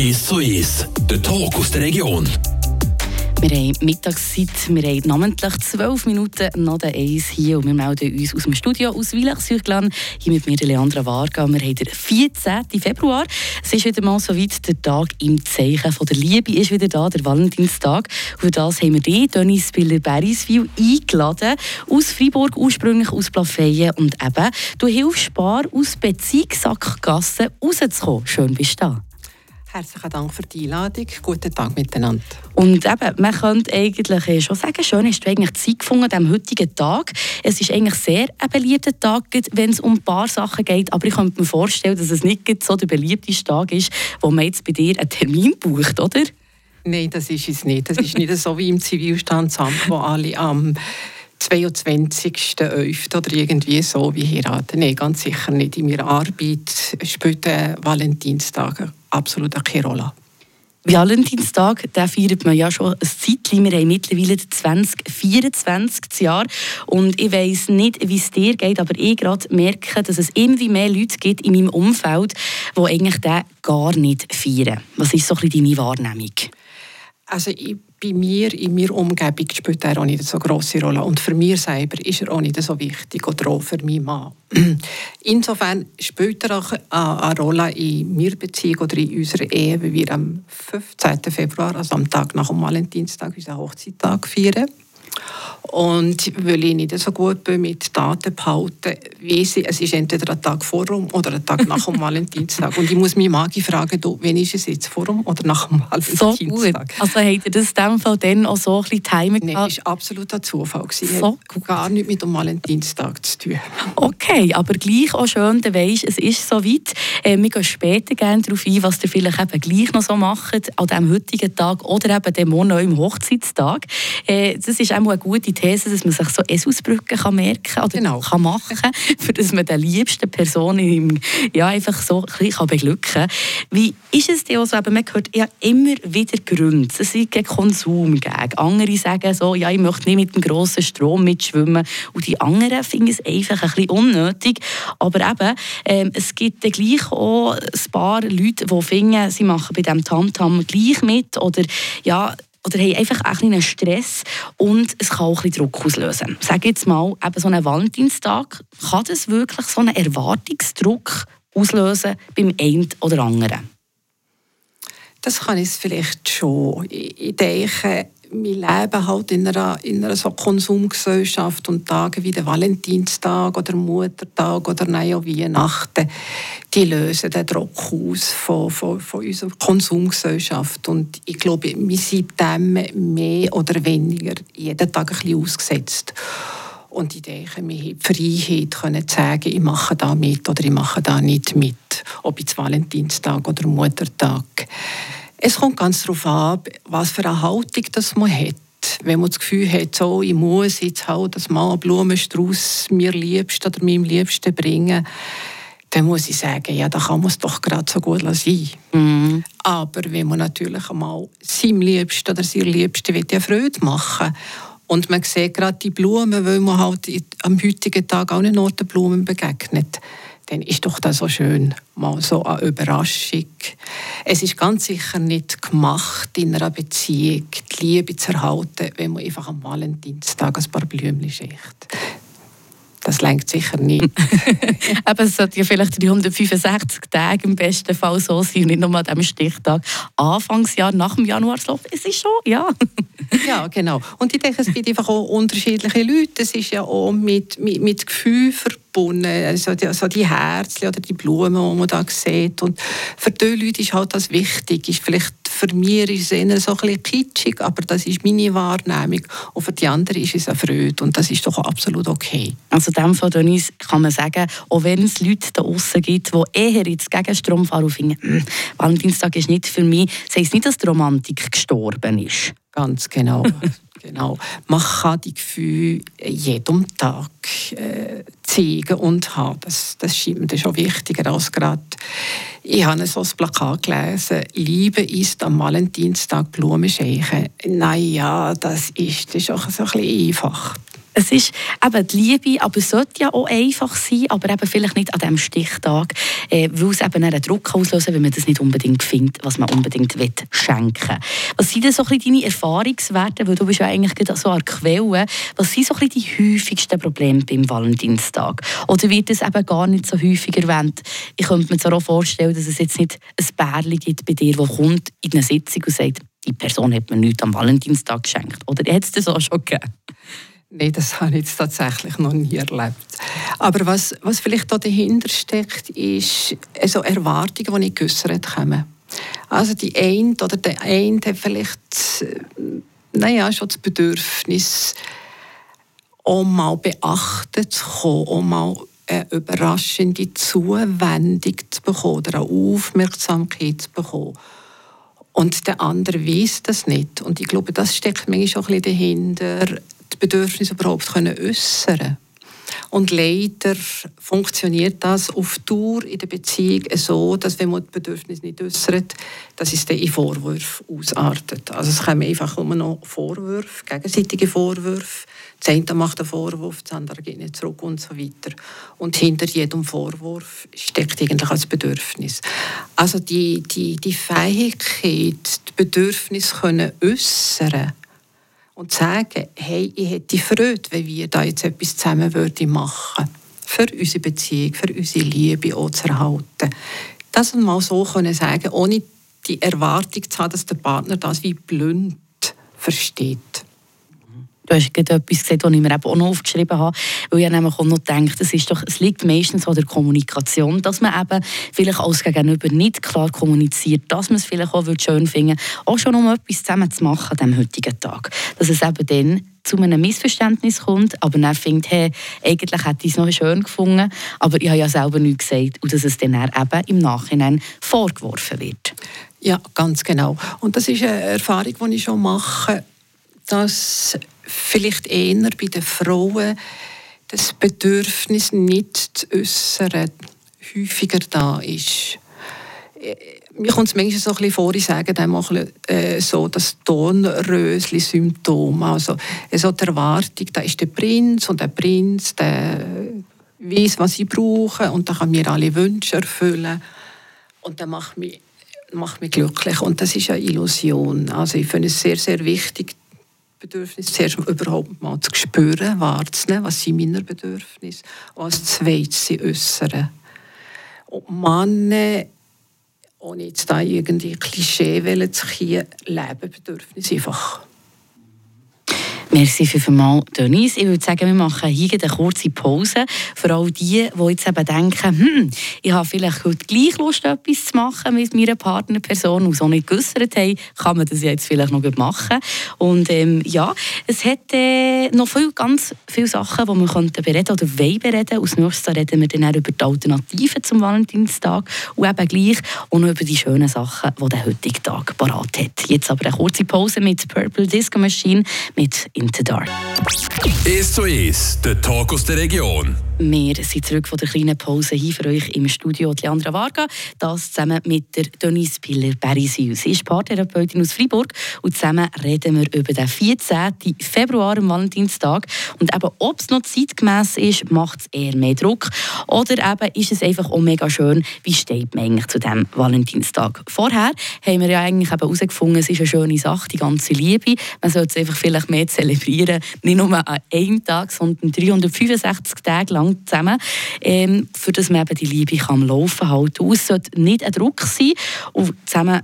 1 zu 1, der Talk aus der Region. Wir haben Mittagszeit, wir haben namentlich zwölf Minuten nach der Eis hier und wir melden uns aus dem Studio aus Villach-Süchglan. Hier mit mir Leandra Varga. Wir haben den 14. Februar. Es ist wieder mal so weit, der Tag im Zeichen von der Liebe ist wieder da, der Valentinstag. Und für das haben wir dich, Dennis Spiller-Beriswil, eingeladen. Aus Freiburg, ursprünglich aus Plafeyen. Und eben, du hilfst Spar aus Beziehungssackgassen rauszukommen. Schön bist du da. Herzlichen Dank für die Einladung. Guten Tag miteinander. Und eben, man könnte eigentlich schon sagen, schön hast du eigentlich Zeit gefunden am heutigen Tag. Es ist eigentlich sehr ein beliebter Tag, wenn es um ein paar Sachen geht. Aber ich könnte mir vorstellen, dass es nicht so der beliebteste Tag ist, wo man jetzt bei dir einen Termin bucht, oder? Nein, das ist es nicht. Das ist nicht so wie im Zivilstandsamt, wo alle am 22.11. oder irgendwie so wie heiraten. Nein, ganz sicher nicht. In meiner Arbeit spielt der Absolut keine Rolle. Valentinstag, den feiert man ja schon ein Zeitchen. Wir haben mittlerweile 2024 Jahr und ich weiß nicht, wie es dir geht, aber ich gerade merke, dass es immer mehr Leute gibt in meinem Umfeld, die eigentlich den gar nicht feiern. Was ist so ein bisschen deine Wahrnehmung? Also ich bei mir, in meiner Umgebung, spielt er auch nicht so grosse Rolle. Und für mich selber ist er auch nicht so wichtig oder auch für meinen Mann. Insofern spielt er auch eine Rolle in meiner Beziehung oder in unserer Ehe, weil wir am 15. Februar, also am Tag nach dem Valentinstag, unseren Hochzeittag feiern. Und weil ich nicht so gut bin mit Daten behalten, weiss ich, es ist entweder ein Tag vor dem oder ein Tag nach dem Valentinstag. Und ich muss mich Magi fragen, du, wann ist es jetzt vor dem oder nach dem Valentinstag? So gut. Also habt ihr das in dem Fall dann auch so ein bisschen Timing Nein, das war absolut ein Zufall. Es so hat gar nichts mit dem Valentinstag zu tun. Okay, aber gleich auch schön, du weisst, es ist so weit. Äh, wir gehen später gerne darauf ein, was ihr vielleicht eben gleich noch so macht, an diesem heutigen Tag oder eben dem Morgen Hochzeitstag. Äh, das ist auch eine gute These, dass man sich so Esusbrücken kann merken oder genau. kann machen kann, für dass man die liebsten Personen ja, einfach so ein bisschen beglücken kann. Wie ist es denn also, man hört ja immer wieder Gründe, es ist gegen Konsum gegen. Andere sagen so, ja, ich möchte nicht mit dem grossen Strom mitschwimmen und die anderen finden es einfach ein bisschen unnötig. Aber eben, ähm, es gibt dann gleich auch ein paar Leute, die finden, sie machen bei diesem Tamtam gleich mit oder ja, oder haben einfach ein bisschen Stress und es kann auch ein bisschen Druck auslösen. Sag jetzt mal, eben so ein Valentinstag, kann das wirklich so einen Erwartungsdruck auslösen beim einen oder anderen? Das kann es vielleicht schon. Ich denke, wir leben halt in einer, in einer so Konsumgesellschaft und Tage wie der Valentinstag oder Muttertag oder nein, auch Weihnachten, die lösen den Druck aus von, von, von unserer Konsumgesellschaft. Und ich glaube, wir sind dem mehr oder weniger jeden Tag ein bisschen ausgesetzt. Und ich denke, wir haben die Freiheit, können sagen, ich mache da mit oder ich mache da nicht mit. Ob jetzt Valentinstag oder Muttertag. Es kommt ganz darauf an, was für eine Haltung das man hat. Wenn man das Gefühl hat, so, ich muss jetzt halt das mal Blumenstrauß mir liebsten oder meinem Liebsten bringen, dann muss ich sagen, ja, da kann man es doch gerade so gut sein. Mhm. Aber wenn man natürlich einmal seinem Liebsten oder seiner Liebsten eine Freude machen und man sieht gerade die Blumen, weil man halt am heutigen Tag auch nicht nur den Blumen begegnet, dann ist doch das so schön, mal so eine Überraschung. Es ist ganz sicher nicht gemacht in einer Beziehung, die Liebe zu erhalten, wenn man einfach am Valentinstag ein paar Blümchen schickt. Das lenkt sicher nicht. Aber es sollte ja vielleicht 365 Tage im besten Fall so sein, nicht nur an diesem Stichtag. Anfangsjahr, nach dem Januarslauf, es ist schon, ja. ja, genau. Und ich denke, es gibt einfach auch unterschiedliche Leute. Es ist ja auch mit, mit, mit Gefühl verbunden, also die, also die Herzen oder die Blumen, die man da sieht. Und für die Leute ist halt das wichtig. Ist vielleicht für mich ist es eher so ein bisschen kitschig, aber das ist meine Wahrnehmung. Und für die anderen ist es eine Freude und das ist doch absolut okay. Also in dem Fall, Denise, kann man sagen, auch wenn es Leute da draußen gibt, die eher jetzt gegen Strom fahren und finden, hm, Valentinstag ist nicht für mich, das heisst nicht, dass die Romantik gestorben ist. Ganz genau. Genau. Man kann die Gefühle jeden Tag äh, zeigen und haben. Das, das scheint mir schon wichtiger als gerade. Ich habe so ein Plakat gelesen, Liebe ist am Valentinstag Blumen scheichen. Naja, das ist, das ist auch so ein bisschen einfach. Es ist eben die Liebe, aber es sollte ja auch einfach sein, aber eben vielleicht nicht an diesem Stichtag, äh, weil es eben einen Druck auslösen wenn man das nicht unbedingt findet, was man unbedingt will, schenken Was sind denn so ein bisschen deine Erfahrungswerte, weil du bist ja eigentlich so eine Quelle, was sind so ein bisschen die häufigsten Probleme beim Valentinstag? Oder wird es eben gar nicht so häufig erwähnt? Ich könnte mir auch vorstellen, dass es jetzt nicht ein Bärli gibt bei dir, das kommt in eine Sitzung und sagt, die Person hat mir nichts am Valentinstag geschenkt. Oder hat es das auch schon gegeben? Nein, das habe ich jetzt tatsächlich noch nie erlebt. Aber was, was vielleicht da dahinter steckt, ist also Erwartungen, die nicht geäussert kommen. Also die eine oder der eine hat vielleicht naja, schon das Bedürfnis, auch mal beachtet zu kommen, auch mal eine überraschende Zuwendung zu bekommen oder eine Aufmerksamkeit zu bekommen. Und der andere weiß das nicht. Und ich glaube, das steckt manchmal schon ein bisschen dahinter, Bedürfnis überhaupt können äußern und leider funktioniert das auf Dauer in der Beziehung so, dass wenn man das Bedürfnis nicht äußert, dass es dann in Vorwürfe ausartet. Also es kommen einfach immer noch Vorwürfe, gegenseitige Vorwürfe. Das eine macht einen Vorwurf, das andere geht nicht zurück und so weiter. Und hinter jedem Vorwurf steckt eigentlich ein Bedürfnis. Also die, die, die Fähigkeit, die Bedürfnisse können äußern und sagen, hey, ich hätte Freude, wenn wir da jetzt etwas zusammen würden machen für unsere Beziehung, für unsere Liebe auch zu erhalten. Das mal so können sagen, ohne die Erwartung zu haben, dass der Partner das wie blind versteht. Du hast gerade etwas gesagt, was ich mir auch noch aufgeschrieben habe, weil ich nämlich auch noch denke, es, ist doch, es liegt meistens an der Kommunikation, dass man eben vielleicht als Gegenüber nicht klar kommuniziert, dass man es vielleicht auch schön finden auch schon um etwas zusammen zu machen an diesem heutigen Tag. Dass es eben dann zu einem Missverständnis kommt, aber dann findet, hey, eigentlich hätte ich es noch schön gefunden, aber ich habe ja selber nichts gesagt und dass es dann eben im Nachhinein vorgeworfen wird. Ja, ganz genau. Und das ist eine Erfahrung, die ich schon mache, dass vielleicht eher bei den Frauen das Bedürfnis nicht zu äußern häufiger da ist. Äh, mir kommt es manchmal so ein bisschen vor, ich sage dann mal äh, so das Tonrösli-Symptom. Also, also die Erwartung, da ist der Prinz und der Prinz, der weiß, was ich brauche und der kann mir alle Wünsche erfüllen. Und das macht mich, macht mich glücklich. Und das ist eine Illusion. Also ich finde es sehr, sehr wichtig, Bedürfnis zuerst überhaupt mal zu spüren, wahrzunehmen, was sind meine Bedürfnisse, und als zweites sie äußern. Und Männer, ohne jetzt da irgendwie Klischee zu kriegen, leben Bedürfnisse einfach Merci vielmals, Denise. Ich würde sagen, wir machen hier eine kurze Pause. Für all die, die jetzt eben denken, hm, ich habe vielleicht heute gleich Lust, etwas zu machen mit meiner Partnerperson und so nicht geäussert haben, kann man das jetzt vielleicht noch machen. Und ähm, ja, es hat äh, noch viel, ganz viele Sachen, die wir könnten bereden oder wollen bereden. Als nächstes reden wir dann über die Alternativen zum Valentinstag und eben gleich auch über die schönen Sachen, die der heutige Tag parat hat. Jetzt aber eine kurze Pause mit Purple Disco Machine mit Into Dark. Es zu der Talk aus der Region. Wir sind zurück von der kleinen Pause hier für euch im Studio Leandra Varga. Das zusammen mit der Denise Piller-Berisius. Sie ist Paartherapeutin aus Freiburg und zusammen reden wir über den 14. Februar, am Valentinstag. Und eben, ob es noch zeitgemäß ist, macht es eher mehr Druck. Oder eben ist es einfach auch mega schön, wie steht man eigentlich zu diesem Valentinstag. Vorher haben wir ja eigentlich herausgefunden, es ist eine schöne Sache, die ganze Liebe. Man sollte es einfach vielleicht mehr zelebrieren. Nicht nur an einem Tag, sondern 365 Tage lang lang zusammen, ähm, für das man eben die Liebe kann am Laufen halten Es sollte nicht ein Druck sein. Und zusammen,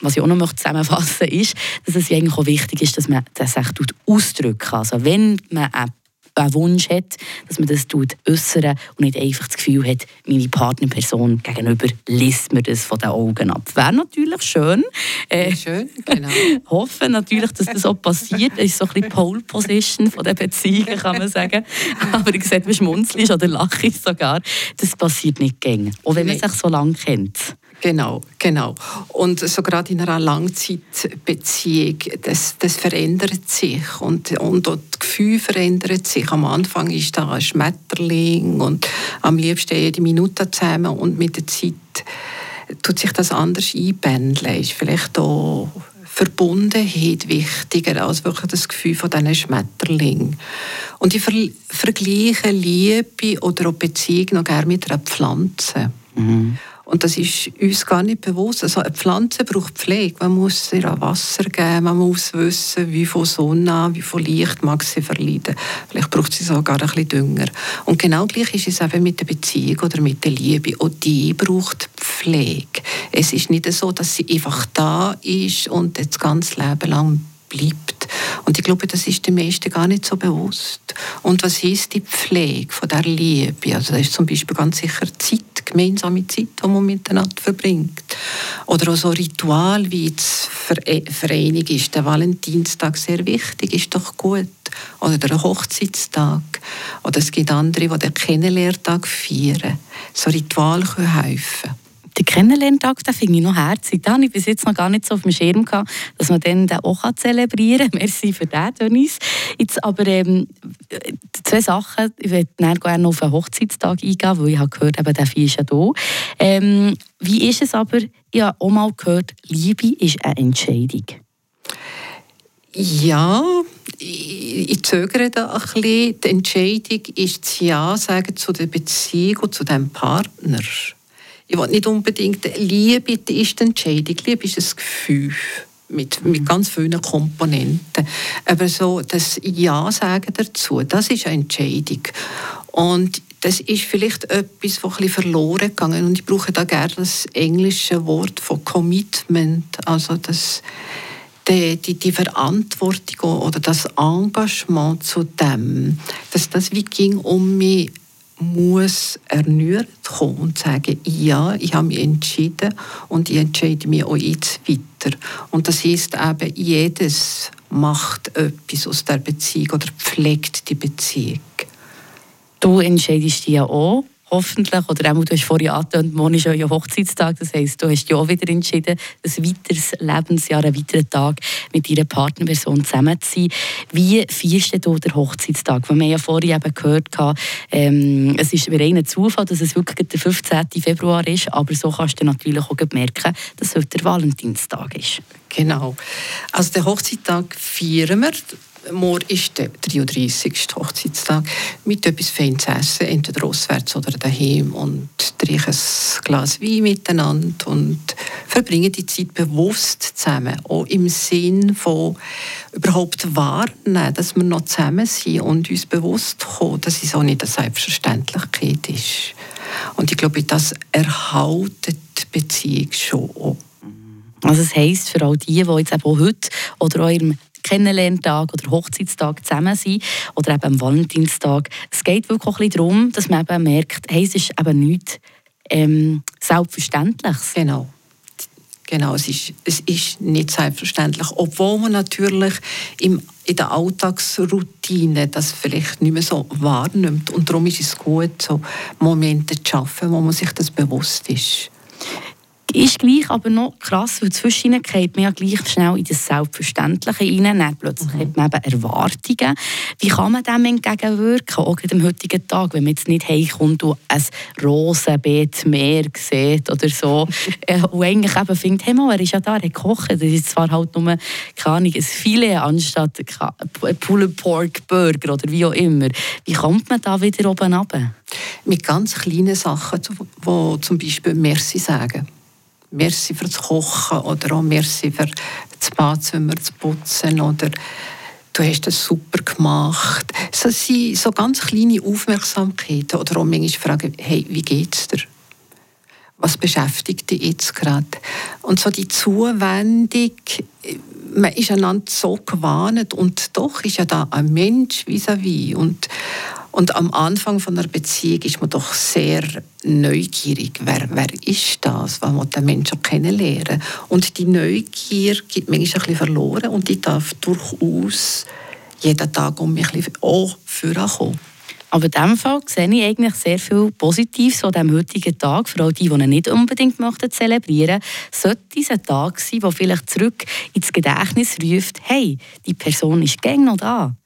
was ich auch noch zusammenfassen möchte, ist, dass es eigentlich auch wichtig ist, dass man das echt ausdrücken kann. Also wenn man eine einen Wunsch hat, dass man das äußern und nicht einfach das Gefühl hat, meine Partnerperson gegenüber liest mir das von den Augen ab. Wäre natürlich schön. Äh, schön, genau. hoffen natürlich, dass das auch passiert. Das ist so ein bisschen Pole Position von der Beziehung, kann man sagen. Aber ich sehe, du schmunzelst oder lachst sogar. Das passiert nicht gängig. Auch wenn man sich so lange kennt. Genau, genau. Und so gerade in einer Langzeitbeziehung, das, das verändert sich und, und das Gefühl verändert sich. Am Anfang ist da ein Schmetterling und am liebsten jede Minute zusammen und mit der Zeit tut sich das anders einpendeln. Ist vielleicht auch Verbundenheit wichtiger als wirklich das Gefühl von diesen Schmetterling. Und ich ver vergleiche Liebe oder auch Beziehung noch gerne mit einer Pflanze. Mhm. Und das ist uns gar nicht bewusst. Also eine Pflanze braucht Pflege. Man muss ihr Wasser geben, man muss wissen, wie viel Sonne, wie viel Licht mag sie verleiden. Vielleicht braucht sie sogar ein bisschen Dünger. Und genau gleich ist es eben mit der Beziehung oder mit der Liebe. Auch die braucht Pflege. Es ist nicht so, dass sie einfach da ist und das ganze Leben lang bleibt. Und ich glaube, das ist den meisten gar nicht so bewusst. Und was ist die Pflege von der Liebe? Also das ist zum Beispiel ganz sicher Zeit, gemeinsame Zeit, die man miteinander verbringt. Oder auch so Ritual wie das Vereinigung ist. Der Valentinstag sehr wichtig, ist doch gut. Oder der Hochzeitstag. Oder es gibt andere, die den Kennenlerntag feiern. So Ritual können helfen. Den Kennenlerntag, den finde ich noch herzig. Den habe ich bis jetzt noch gar nicht so auf dem Schirm gehabt, dass man den auch zelebrieren kann. Merci für den, Denise. Jetzt aber ähm, zwei Sachen. Ich würde gerne auf den Hochzeitstag eingehen, weil ich habe gehört, eben, der Vieh ist ja da. Ähm, wie ist es aber, ich habe auch mal gehört, Liebe ist eine Entscheidung. Ja, ich, ich zögere da ein bisschen. Die Entscheidung ist das Ja sagen zu der Beziehung und zu dem Partner. Ich will nicht unbedingt Liebe ist die Entscheidung. Liebe ist ein Gefühl mit, mit ganz vielen Komponenten. Aber so das Ja sagen dazu, das ist eine Entscheidung. Und das ist vielleicht etwas, das ein verloren gegangen und ich brauche da gerne das englische Wort von Commitment, also das die, die, die Verantwortung oder das Engagement zu dem, dass das wie ging um mich muss erneuert kommen und sagen, ja, ich habe mich entschieden und ich entscheide mich auch jetzt weiter. Und das heißt eben, jedes macht etwas aus der Beziehung oder pflegt die Beziehung. Du entscheidest dich ja auch hoffentlich, oder auch, du hast vorhin angetönt, morgen ist ja Hochzeitstag, das heisst, du hast dich auch wieder entschieden, ein weiteres Lebensjahr, einen weiteren Tag mit deiner Partnerperson zusammen zu sein. Wie feierst du den Hochzeitstag? Wir haben ja vorhin eben gehört, ähm, es ist ein Zufall, dass es wirklich der 15. Februar ist, aber so kannst du natürlich auch merken, dass heute der Valentinstag ist. Genau. Also den Hochzeitstag feiern wir Morgen ist der 33. Hochzeitstag mit etwas Fein zu essen, entweder auswärts oder daheim und trinken ein Glas Wein miteinander und verbringen die Zeit bewusst zusammen, auch im Sinn von überhaupt wahrnehmen, dass wir noch zusammen sind und uns bewusst kommen, dass es auch nicht eine Selbstverständlichkeit ist. Und ich glaube, das erhaltet die Beziehung schon auch. Also es heisst für all die, die jetzt auch heute oder auch im Kennenlerntag oder Hochzeitstag zusammen sein oder eben am Valentinstag. Es geht wirklich auch ein bisschen darum, dass man eben merkt, hey, es ist eben nichts ähm, Selbstverständliches. Genau. Genau, es ist, es ist nicht selbstverständlich, obwohl man natürlich im, in der Alltagsroutine das vielleicht nicht mehr so wahrnimmt. Und darum ist es gut, so Momente zu schaffen, wo man sich das bewusst ist. Ist gleich aber noch krass, weil zwischen geht man ja gleich schnell in das Selbstverständliche rein, dann plötzlich mhm. hat man eben Erwartungen. Wie kann man dem entgegenwirken, auch am heutigen Tag, wenn man jetzt nicht heimkommt und ein Rosenbeet mehr sieht oder so, äh, und eigentlich eben findet, hey mal, er ist ja da, er hat gekocht, das ist zwar halt nur, keine Ahnung, ein Filet anstatt ein Pulled Pork Burger oder wie auch immer. Wie kommt man da wieder oben runter? Mit ganz kleinen Sachen, die zum Beispiel Merci sagen. Merci für das Kochen oder auch Merci für das Badzimmer zu putzen oder du hast das super gemacht. So sind so ganz kleine Aufmerksamkeiten oder auch manchmal fragen, hey, wie geht's dir? Was beschäftigt dich jetzt gerade? Und so die Zuwendung, man ist einander so gewarnt und doch ist ja da ein Mensch vis-à-vis -vis. und und am Anfang von einer Beziehung ist man doch sehr neugierig. Wer, wer ist das? Was will der Mensch auch kennenlernen? Und die Neugier geht manchmal ein bisschen verloren und die darf durchaus jeden Tag um mich auch vorkommen. Aber in diesem Fall sehe ich eigentlich sehr viel Positives an diesem heutigen Tag. Für all die, die ihn nicht unbedingt möchten zelebrieren sollte es ein Tag sein, der vielleicht zurück ins Gedächtnis ruft, hey, die Person ist gäng noch da.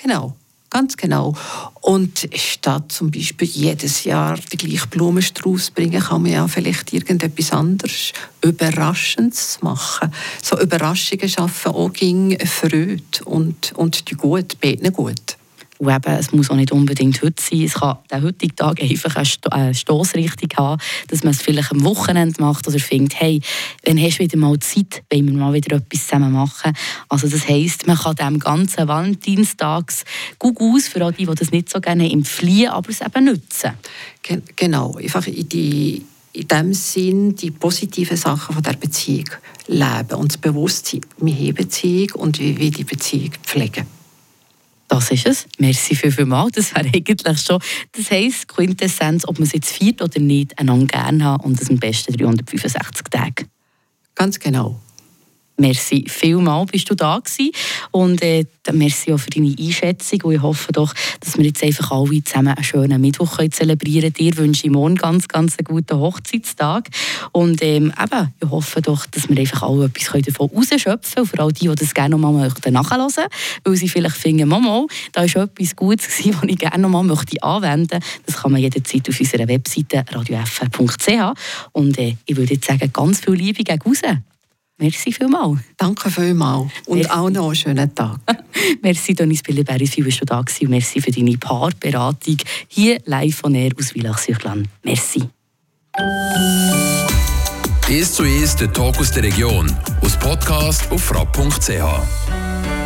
Genau. Ganz genau. Und statt zum Beispiel jedes Jahr den gleichen Blumenstrauß bringen, kann man ja vielleicht irgendetwas anderes Überraschendes machen. So Überraschungen schaffen auch gegen Freude und, und die gut, beten gut. Und eben, es muss auch nicht unbedingt heute sein. Es kann der heutige Tag einfach eine Stoßrichtung haben, dass man es vielleicht am Wochenende macht oder findet, hey, dann hast du wieder mal Zeit, wenn wir mal wieder etwas zusammen machen. Also das heisst, man kann dem ganzen Valentinstags gut aus, für all die, das nicht so gerne entfliehen, aber es eben nutzen. Genau, einfach in die in dem Sinn die positiven Sachen von der Beziehung leben und das Bewusstsein, wir haben Beziehung und wie wir die Beziehung pflegen. Das ist es. Merci viel, viel. Das wäre eigentlich schon, das heisst, Quintessenz, ob man es jetzt feiert oder nicht, einander gerne haben und das am besten 365 Tage. Ganz genau. Merci vielmal, bist du da gewesen. Und äh, merci auch für deine Einschätzung. Und ich hoffe doch, dass wir jetzt einfach alle zusammen einen schönen Mittwoch können zelebrieren können. Dir wünsche ich morgen ganz, ganz einen guten Hochzeitstag. Und ähm, eben, ich hoffe doch, dass wir einfach alle etwas davon rausschöpfen können. Und vor allem die, die das gerne noch mal nachhören möchten, weil sie vielleicht finden, Mama, da war etwas Gutes, was ich gerne noch mal möchte anwenden möchte. Das kann man jederzeit auf unserer Webseite radiofr.ch. Und äh, ich würde jetzt sagen, ganz viel Liebe gegen raus. Merci vielmals. Danke vielmals und merci. auch noch einen schönen Tag. merci Donis Billeberry, für dass du da und merci für deine Paarberatung hier live von Air aus Villach-sur-Glane. Merci. «Ist zu ist der Talk aus der Region» aus Podcast auf frapp.ch.